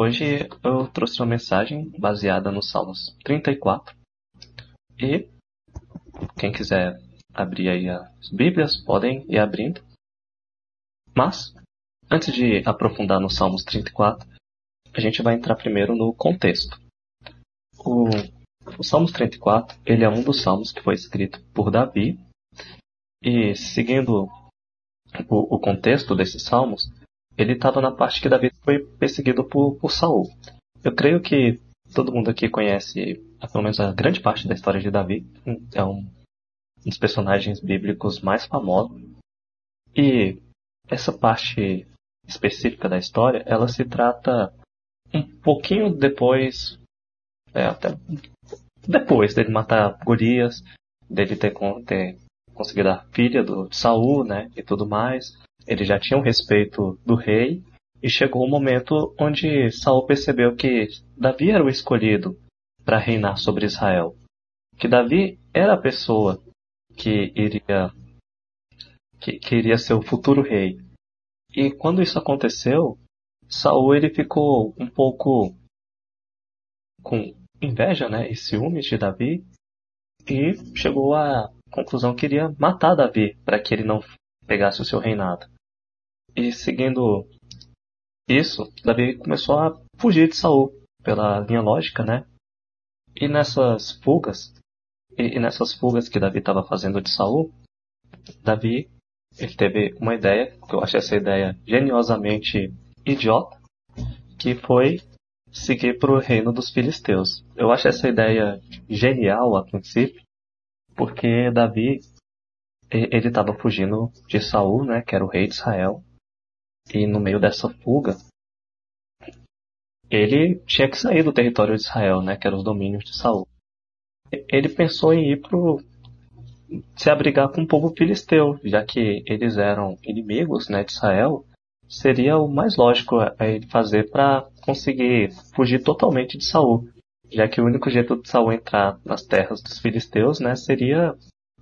Hoje eu trouxe uma mensagem baseada nos Salmos 34 e quem quiser abrir aí as Bíblias podem ir abrindo. Mas, antes de aprofundar nos Salmos 34, a gente vai entrar primeiro no contexto. O, o Salmos 34 ele é um dos salmos que foi escrito por Davi e seguindo o, o contexto desses salmos, ele estava na parte que Davi foi perseguido por, por Saul. Eu creio que todo mundo aqui conhece, pelo menos a grande parte da história de Davi. É um, dos personagens bíblicos mais famosos. E essa parte específica da história, ela se trata um pouquinho depois, é, até depois dele matar Golias, dele ter, ter conseguido a filha do, de Saul, né, e tudo mais. Ele já tinha o respeito do rei e chegou o momento onde Saul percebeu que Davi era o escolhido para reinar sobre Israel, que Davi era a pessoa que iria que, que iria ser o futuro rei. E quando isso aconteceu, Saul ele ficou um pouco com inveja, né, e ciúmes de Davi e chegou à conclusão que iria matar Davi para que ele não pegasse o seu reinado. E seguindo isso, Davi começou a fugir de Saul pela linha lógica, né? E nessas fugas, e, nessas fugas que Davi estava fazendo de Saul, Davi ele teve uma ideia, que eu achei essa ideia geniosamente idiota, que foi seguir para o reino dos filisteus. Eu acho essa ideia genial a princípio, porque Davi ele estava fugindo de Saul, né, que era o rei de Israel, e no meio dessa fuga, ele tinha que sair do território de Israel, né, que eram os domínios de Saul. Ele pensou em ir pro se abrigar com o povo filisteu, já que eles eram inimigos, né, de Israel. Seria o mais lógico a ele fazer para conseguir fugir totalmente de Saul, já que o único jeito de Saul entrar nas terras dos filisteus, né, seria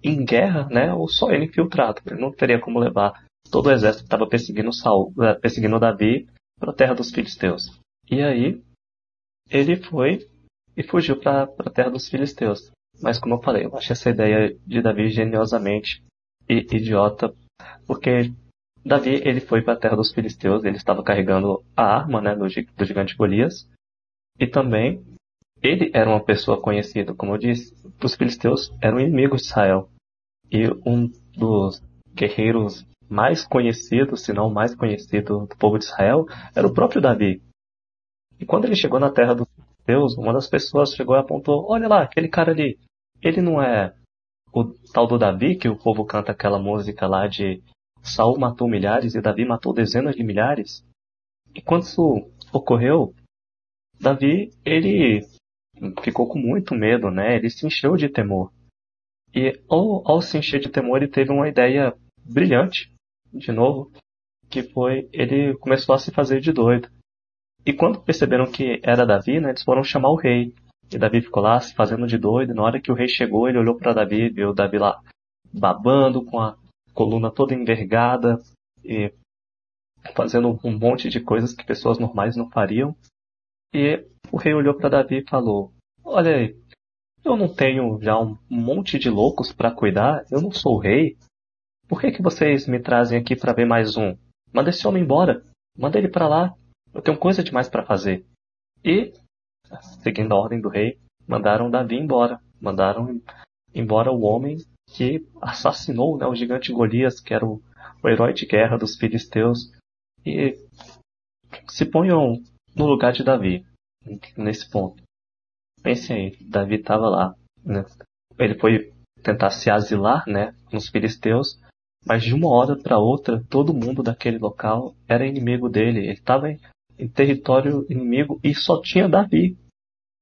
em guerra, né, ou só ele infiltrado. Ele não teria como levar todo o exército estava perseguindo Saul, eh, perseguindo Davi para a terra dos filisteus. E aí ele foi e fugiu para a terra dos filisteus. Mas como eu falei, eu achei essa ideia de Davi geniosamente e idiota, porque Davi ele foi para a terra dos filisteus, ele estava carregando a arma né, do, do gigante Golias, e também ele era uma pessoa conhecida, como eu disse, os filisteus eram inimigos de Israel. E um dos guerreiros mais conhecido, se não mais conhecido do povo de Israel, era o próprio Davi. E quando ele chegou na terra dos Deus, uma das pessoas chegou e apontou: Olha lá, aquele cara ali. Ele não é o tal do Davi que o povo canta aquela música lá de Saul matou milhares e Davi matou dezenas de milhares? E quando isso ocorreu, Davi, ele ficou com muito medo, né? Ele se encheu de temor. E ao, ao se encher de temor, ele teve uma ideia brilhante de novo, que foi ele começou a se fazer de doido. E quando perceberam que era Davi, né, eles foram chamar o rei. E Davi ficou lá se fazendo de doido. Na hora que o rei chegou, ele olhou para Davi, viu Davi lá babando, com a coluna toda envergada e fazendo um monte de coisas que pessoas normais não fariam. E o rei olhou para Davi e falou: Olha aí, eu não tenho já um monte de loucos para cuidar, eu não sou rei. Por que, que vocês me trazem aqui para ver mais um? Manda esse homem embora. Manda ele para lá. Eu tenho coisa demais para fazer. E, seguindo a ordem do rei, mandaram Davi embora. Mandaram embora o homem que assassinou né, o gigante Golias, que era o, o herói de guerra dos filisteus. E se ponham no lugar de Davi, nesse ponto. Pensem aí, Davi estava lá. Né? Ele foi tentar se asilar né, nos filisteus mas de uma hora para outra, todo mundo daquele local era inimigo dele. Ele estava em, território inimigo e só tinha Davi.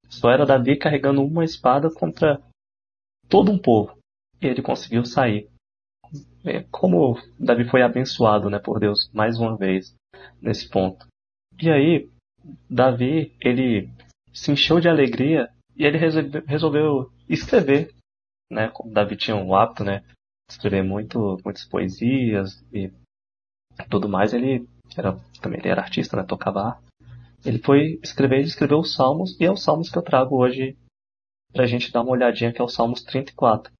Só era Davi carregando uma espada contra todo um povo. E ele conseguiu sair. É, como Davi foi abençoado né, por Deus mais uma vez nesse ponto. E aí, Davi, ele se encheu de alegria e ele resolveu escrever. Né, como Davi tinha um hábito, né, escrever muito, muitas poesias e tudo mais. Ele era, também ele era artista, né? Tocava Ele foi escrever, ele escreveu os Salmos, e é os Salmos que eu trago hoje pra gente dar uma olhadinha, que é o Salmos 34.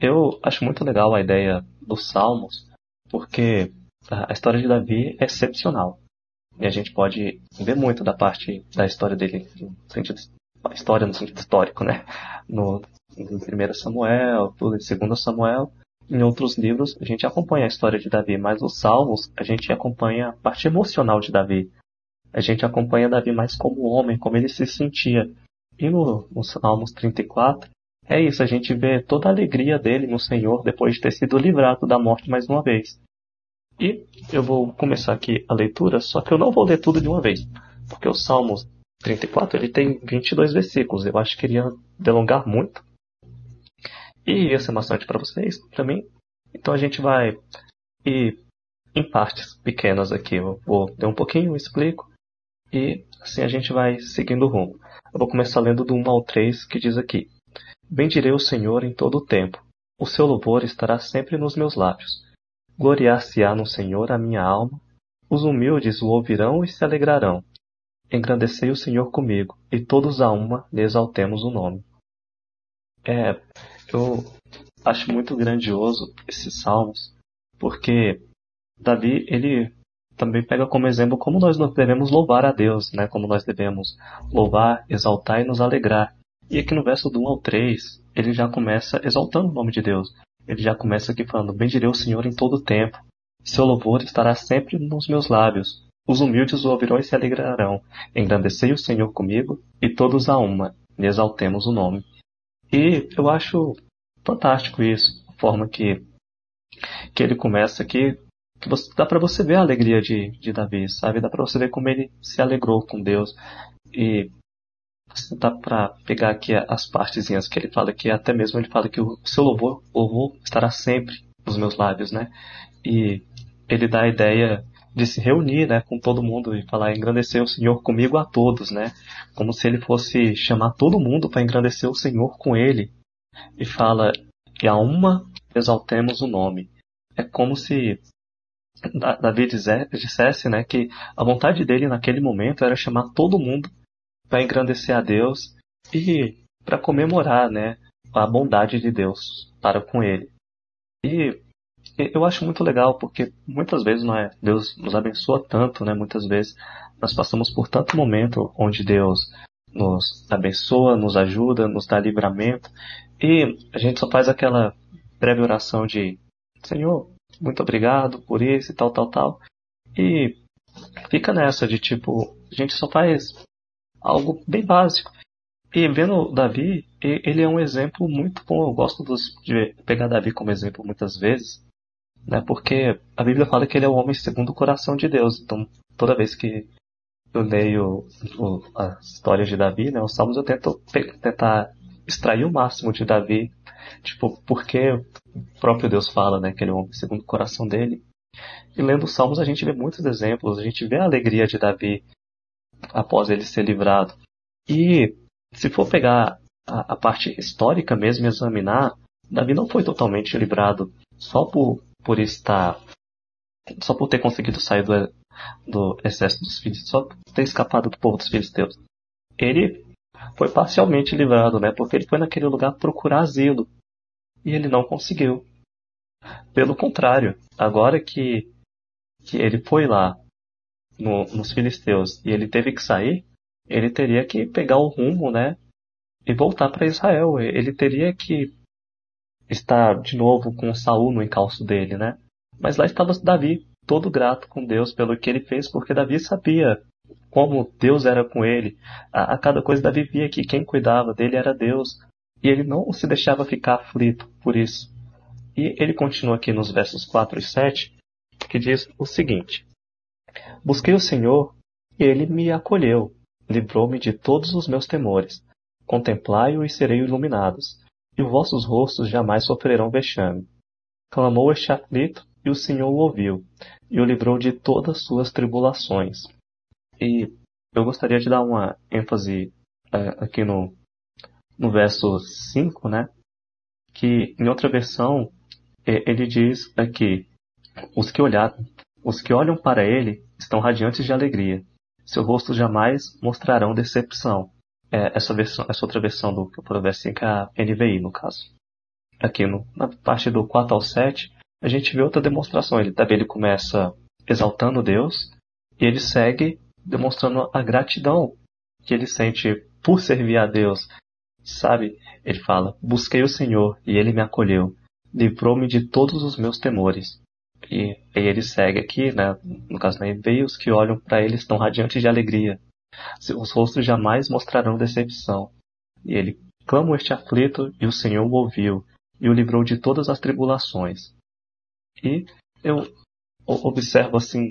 Eu acho muito legal a ideia dos Salmos, porque a história de Davi é excepcional. E a gente pode ver muito da parte da história dele, no sentido, história no sentido histórico, né? No, em 1 Samuel, tudo em 2 Samuel, em outros livros a gente acompanha a história de Davi, mas os Salmos a gente acompanha a parte emocional de Davi. A gente acompanha Davi mais como homem, como ele se sentia. E no, no Salmos 34, é isso, a gente vê toda a alegria dele no Senhor depois de ter sido livrado da morte mais uma vez. E eu vou começar aqui a leitura, só que eu não vou ler tudo de uma vez, porque o Salmos 34 ele tem 22 versículos, eu acho que iria delongar muito. E ia ser bastante para vocês, para mim. Então a gente vai ir em partes pequenas aqui. Eu vou ler um pouquinho, explico, e assim a gente vai seguindo o rumo. Eu vou começar lendo do 1 ao 3, que diz aqui: Bendirei o Senhor em todo o tempo. O seu louvor estará sempre nos meus lábios. Gloriar-se-á no Senhor a minha alma. Os humildes o ouvirão e se alegrarão. Engrandecei o Senhor comigo, e todos a uma lhe exaltemos o nome. É, eu acho muito grandioso esses salmos, porque Davi, ele também pega como exemplo como nós devemos louvar a Deus, né? Como nós devemos louvar, exaltar e nos alegrar. E aqui no verso do 1 ao 3, ele já começa exaltando o nome de Deus. Ele já começa aqui falando: Bendirei o Senhor em todo o tempo. Seu louvor estará sempre nos meus lábios. Os humildes o ouvirão e se alegrarão. Engrandecei o Senhor comigo, e todos a uma, lhe exaltemos o nome. E eu acho fantástico isso, a forma que, que ele começa aqui, que você, dá para você ver a alegria de, de Davi, sabe? Dá para você ver como ele se alegrou com Deus. E dá para pegar aqui as partezinhas que ele fala que até mesmo ele fala que o seu louvor, louvor estará sempre nos meus lábios, né? E ele dá a ideia de se reunir, né, com todo mundo e falar engrandecer o Senhor comigo a todos, né? Como se ele fosse chamar todo mundo para engrandecer o Senhor com ele. E fala que a uma exaltemos o nome. É como se Davi dissesse, né, que a vontade dele naquele momento era chamar todo mundo para engrandecer a Deus e para comemorar, né, a bondade de Deus para com ele. E eu acho muito legal porque muitas vezes não é Deus nos abençoa tanto, né? Muitas vezes nós passamos por tanto momento onde Deus nos abençoa, nos ajuda, nos dá livramento e a gente só faz aquela breve oração de Senhor, muito obrigado por isso e tal, tal, tal. E fica nessa de tipo, a gente só faz algo bem básico. E vendo Davi, ele é um exemplo muito bom. Eu gosto de pegar Davi como exemplo muitas vezes, né? Porque a Bíblia fala que ele é o homem segundo o coração de Deus. Então, toda vez que eu leio o, a história de Davi, né, os Salmos, eu tento tentar extrair o máximo de Davi, tipo, porque o próprio Deus fala, né, que ele é o homem segundo o coração dele. E lendo os Salmos a gente vê muitos exemplos, a gente vê a alegria de Davi após ele ser livrado. E se for pegar a, a parte histórica mesmo e examinar, Davi não foi totalmente livrado só por por estar. só por ter conseguido sair do, do exército dos filisteus, só por ter escapado do povo dos filisteus. Ele foi parcialmente livrado, né? Porque ele foi naquele lugar procurar asilo. E ele não conseguiu. Pelo contrário, agora que, que ele foi lá no, nos filisteus e ele teve que sair, ele teria que pegar o rumo, né? E voltar para Israel. Ele teria que estar de novo com Saul no encalço dele, né? Mas lá estava Davi, todo grato com Deus pelo que ele fez, porque Davi sabia como Deus era com ele. A, a cada coisa Davi via que quem cuidava dele era Deus. E ele não se deixava ficar aflito por isso. E ele continua aqui nos versos 4 e 7, que diz o seguinte: Busquei o Senhor e ele me acolheu, livrou-me de todos os meus temores. Contemplai-o e serei iluminados e vossos rostos jamais sofrerão vexame. Clamou este aflito, e o Senhor o ouviu, e o livrou de todas suas tribulações. E eu gostaria de dar uma ênfase é, aqui no, no verso 5, né? Que em outra versão ele diz aqui: os que olhar, os que olham para ele estão radiantes de alegria, seu rosto jamais mostrarão decepção. É, essa, versão, essa outra versão do Provérbio 5 é a NVI, no caso. Aqui no, na parte do 4 ao 7, a gente vê outra demonstração. Ele também ele começa exaltando Deus e ele segue demonstrando a gratidão que ele sente por servir a Deus. Sabe? Ele fala: Busquei o Senhor e ele me acolheu, livrou-me de todos os meus temores. E, e ele segue aqui, né? no caso da NVI, os que olham para ele estão radiantes de alegria. Seus rostos jamais mostrarão decepção. E ele clama este aflito e o Senhor o ouviu e o livrou de todas as tribulações. E eu observo assim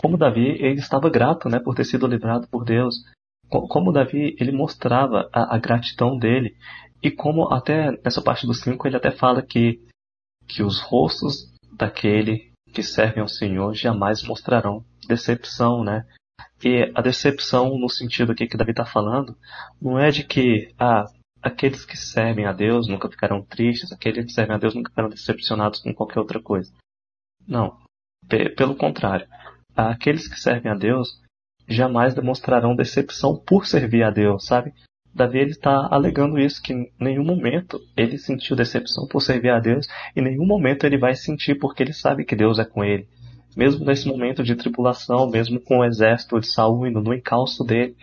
como Davi ele estava grato, né, por ter sido livrado por Deus. Como Davi ele mostrava a, a gratidão dele e como até nessa parte do 5 ele até fala que que os rostos daquele que servem ao Senhor jamais mostrarão decepção, né? E a decepção no sentido aqui que Davi está falando não é de que ah, aqueles que servem a Deus nunca ficarão tristes, aqueles que servem a Deus nunca ficarão decepcionados com qualquer outra coisa. Não. Pelo contrário. Aqueles que servem a Deus jamais demonstrarão decepção por servir a Deus, sabe? Davi ele está alegando isso, que em nenhum momento ele sentiu decepção por servir a Deus, e em nenhum momento ele vai sentir porque ele sabe que Deus é com ele. Mesmo nesse momento de tribulação, mesmo com o exército de Saul indo no encalço dele,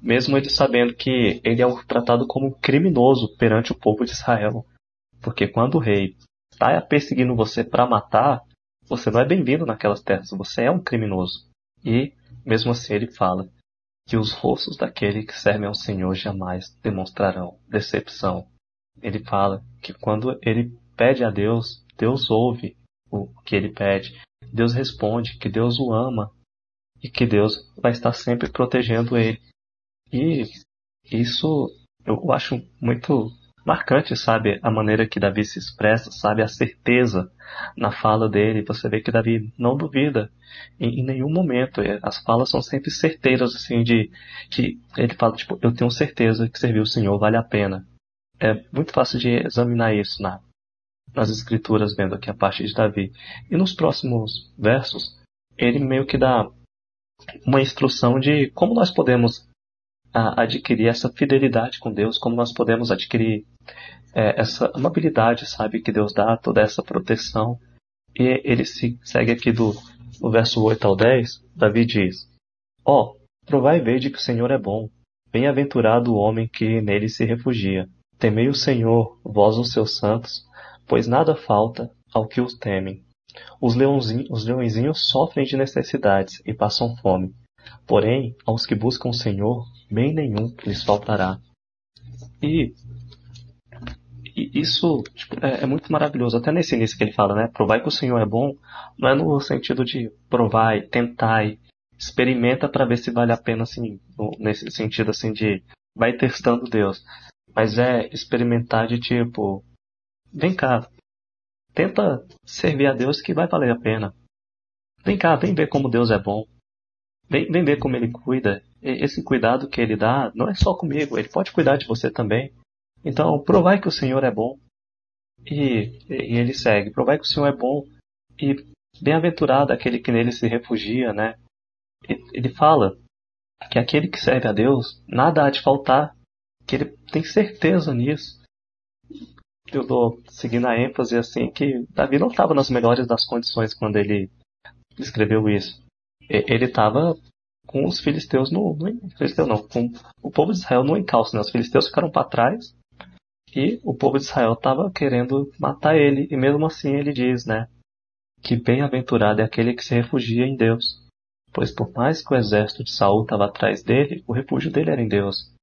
mesmo ele sabendo que ele é tratado como um criminoso perante o povo de Israel. Porque quando o rei está perseguindo você para matar, você não é bem-vindo naquelas terras, você é um criminoso. E, mesmo assim, ele fala que os rostos daquele que servem ao Senhor jamais demonstrarão decepção. Ele fala que quando ele pede a Deus, Deus ouve o que ele pede. Deus responde que Deus o ama e que Deus vai estar sempre protegendo ele. E isso eu acho muito marcante, sabe? A maneira que Davi se expressa, sabe? A certeza na fala dele. Você vê que Davi não duvida em, em nenhum momento. As falas são sempre certeiras, assim, de que ele fala, tipo, eu tenho certeza que servir o Senhor vale a pena. É muito fácil de examinar isso na, nas escrituras, vendo aqui a parte de Davi. E nos próximos versos, ele meio que dá uma instrução de como nós podemos a adquirir essa fidelidade com Deus, como nós podemos adquirir é, essa amabilidade, sabe, que Deus dá, toda essa proteção. E ele se segue aqui do, do verso 8 ao 10, Davi diz, Ó, oh, provai e vede que o Senhor é bom, bem-aventurado o homem que nele se refugia. Temei o Senhor, vós os seus santos, pois nada falta ao que os temem. Os, os leõezinhos sofrem de necessidades e passam fome, Porém, aos que buscam o Senhor, bem nenhum lhes faltará. E, e isso tipo, é, é, muito maravilhoso. Até nesse início que ele fala, né? Provai que o Senhor é bom, não é no sentido de provai, tentai, experimenta para ver se vale a pena, assim, nesse sentido assim de vai testando Deus. Mas é experimentar de tipo, vem cá, tenta servir a Deus que vai valer a pena. Vem cá, vem ver como Deus é bom. Vem, vem ver como ele cuida. Esse cuidado que ele dá não é só comigo, ele pode cuidar de você também. Então, provai que o Senhor é bom. E, e ele segue: provai que o Senhor é bom. E bem-aventurado aquele que nele se refugia, né? Ele fala que aquele que serve a Deus, nada há de faltar. Que ele tem certeza nisso. Eu dou seguindo a ênfase assim que Davi não estava nas melhores das condições quando ele escreveu isso ele estava com os filisteus no, no filisteu não, com o povo de Israel no encalço, né? Os filisteus ficaram para trás e o povo de Israel estava querendo matar ele e mesmo assim ele diz, né, que bem-aventurado é aquele que se refugia em Deus, pois por mais que o exército de Saul estava atrás dele, o refúgio dele era em Deus.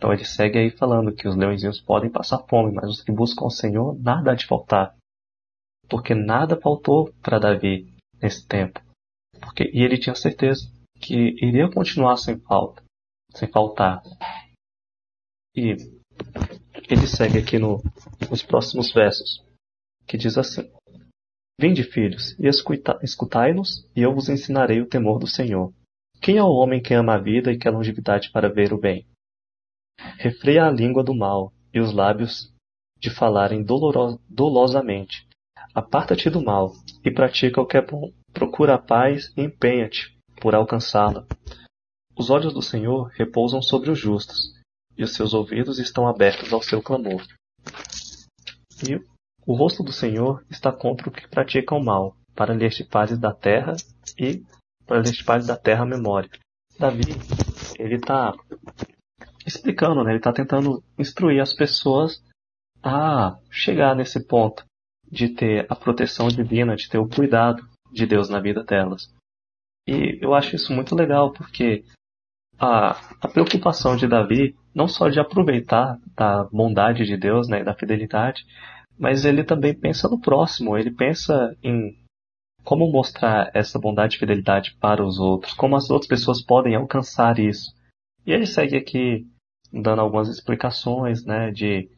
Então ele segue aí falando que os leõezinhos podem passar fome, mas os que buscam o Senhor nada há de faltar, porque nada faltou para Davi nesse tempo. Porque, e ele tinha certeza que iria continuar sem falta, sem faltar. E ele segue aqui no, nos próximos versos, que diz assim: Vinde, filhos, e escutai-nos, e eu vos ensinarei o temor do Senhor. Quem é o homem que ama a vida e quer longevidade para ver o bem? Refreia a língua do mal e os lábios de falarem dolosamente. Aparta-te do mal e pratica o que é bom. Procura a paz e empenha-te por alcançá-la. Os olhos do Senhor repousam sobre os justos, e os seus ouvidos estão abertos ao seu clamor. E o rosto do Senhor está contra o que praticam o mal, para lhes pares da terra e para lhes pares da terra a memória. Davi, ele está explicando, né? ele está tentando instruir as pessoas a chegar nesse ponto de ter a proteção divina, de ter o cuidado de Deus na vida delas. E eu acho isso muito legal, porque a, a preocupação de Davi, não só de aproveitar da bondade de Deus né, da fidelidade, mas ele também pensa no próximo, ele pensa em como mostrar essa bondade e fidelidade para os outros, como as outras pessoas podem alcançar isso. E ele segue aqui dando algumas explicações, né, de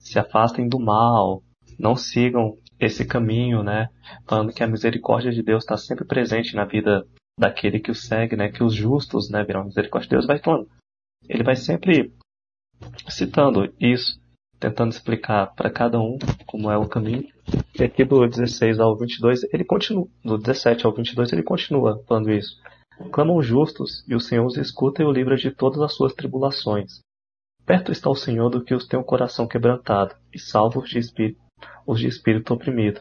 se afastem do mal, não sigam esse caminho, né, falando que a misericórdia de Deus está sempre presente na vida daquele que o segue, né, que os justos, né, virão misericórdia de Deus, vai falando. Ele vai sempre citando isso, tentando explicar para cada um como é o caminho. E aqui do 16 ao 22, ele continua, do 17 ao 22, ele continua falando isso. Clamam justos, e o Senhor os escuta e o livra de todas as suas tribulações. Perto está o Senhor do que os tem o coração quebrantado, e salva os de espírito, os de espírito oprimido.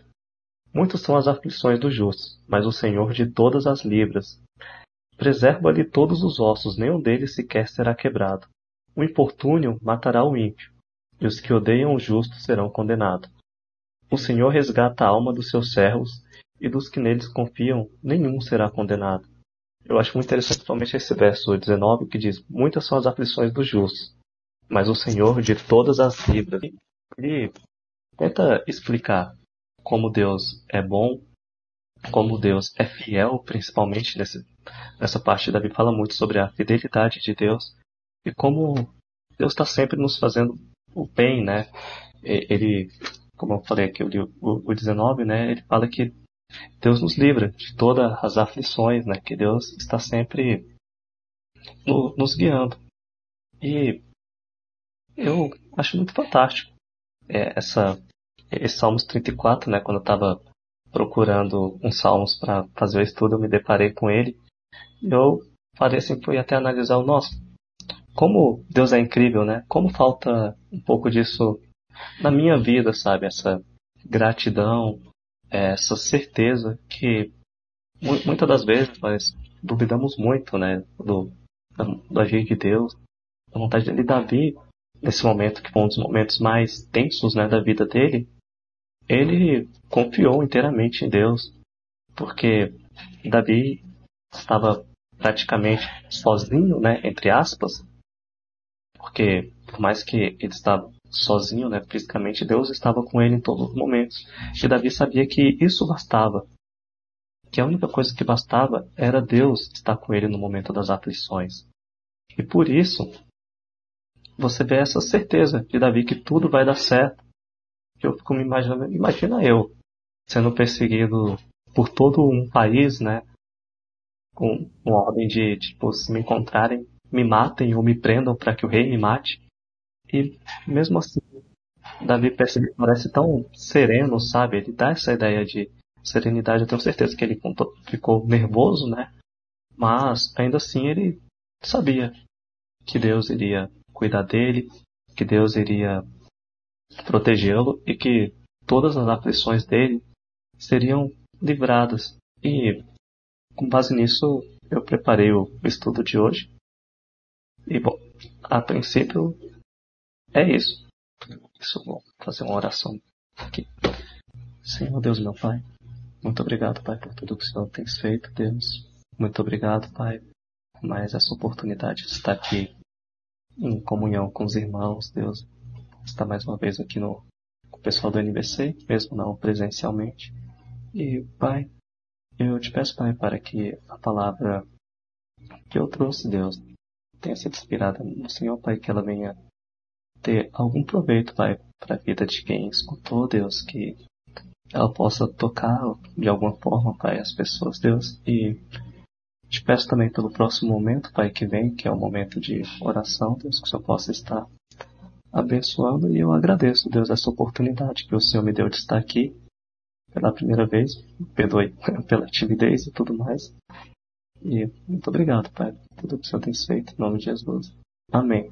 Muitas são as aflições dos justos, mas o Senhor de todas as livras. Preserva-lhe todos os ossos, nenhum deles sequer será quebrado. O importúnio matará o ímpio, e os que odeiam o justo serão condenados. O Senhor resgata a alma dos seus servos, e dos que neles confiam, nenhum será condenado. Eu acho muito interessante principalmente esse verso 19 que diz: Muitas são as aflições dos justos, mas o Senhor de todas as livras. Ele tenta explicar como Deus é bom, como Deus é fiel, principalmente nesse, nessa parte Davi fala muito sobre a fidelidade de Deus e como Deus está sempre nos fazendo o bem, né? Ele, como eu falei aqui, o, o 19, né? Ele fala que Deus nos livra de todas as aflições, né? Que Deus está sempre no, nos guiando. E eu acho muito fantástico é, essa esse Salmos 34, né, quando eu estava procurando uns salmos para fazer o estudo, eu me deparei com ele. Eu falei assim, fui até analisar o nosso. Como Deus é incrível, né? Como falta um pouco disso na minha vida, sabe? Essa gratidão, essa certeza que muitas das vezes nós duvidamos muito, né? Do, do agir de Deus, da vontade dele. Davi, nesse momento que foi um dos momentos mais tensos, né, da vida dele, ele confiou inteiramente em Deus, porque Davi estava praticamente sozinho, né, entre aspas, porque por mais que ele estava sozinho, né, fisicamente, Deus estava com ele em todos os momentos. E Davi sabia que isso bastava, que a única coisa que bastava era Deus estar com ele no momento das aflições. E por isso, você vê essa certeza de Davi que tudo vai dar certo, eu fico me imaginando, imagina eu sendo perseguido por todo um país, né? Com uma ordem de, tipo, se me encontrarem, me matem ou me prendam para que o rei me mate. E mesmo assim, Davi parece tão sereno, sabe? Ele dá essa ideia de serenidade. Eu tenho certeza que ele ficou nervoso, né? Mas ainda assim ele sabia que Deus iria cuidar dele, que Deus iria protegê-lo e que todas as aflições dele seriam livradas. E com base nisso, eu preparei o estudo de hoje. E bom, a princípio é isso. Isso vou fazer uma oração aqui. Senhor Deus, meu Pai, muito obrigado, Pai, por tudo que o Senhor tem feito, Deus. Muito obrigado, Pai, por mais essa oportunidade de estar aqui em comunhão com os irmãos, Deus estar mais uma vez aqui no com o pessoal do NBC, mesmo não presencialmente. E, Pai, eu te peço, Pai, para que a palavra que eu trouxe, Deus, tenha sido inspirada no Senhor, Pai, que ela venha ter algum proveito, Pai, para a vida de quem escutou, Deus, que ela possa tocar de alguma forma, Pai, as pessoas, Deus, e te peço também pelo próximo momento, Pai, que vem, que é o momento de oração, Deus, que o Senhor possa estar abençoando e eu agradeço, Deus, essa oportunidade que o Senhor me deu de estar aqui pela primeira vez. Perdoe pela timidez e tudo mais. E muito obrigado, Pai, por tudo que o Senhor tem feito, em nome de Jesus. Amém.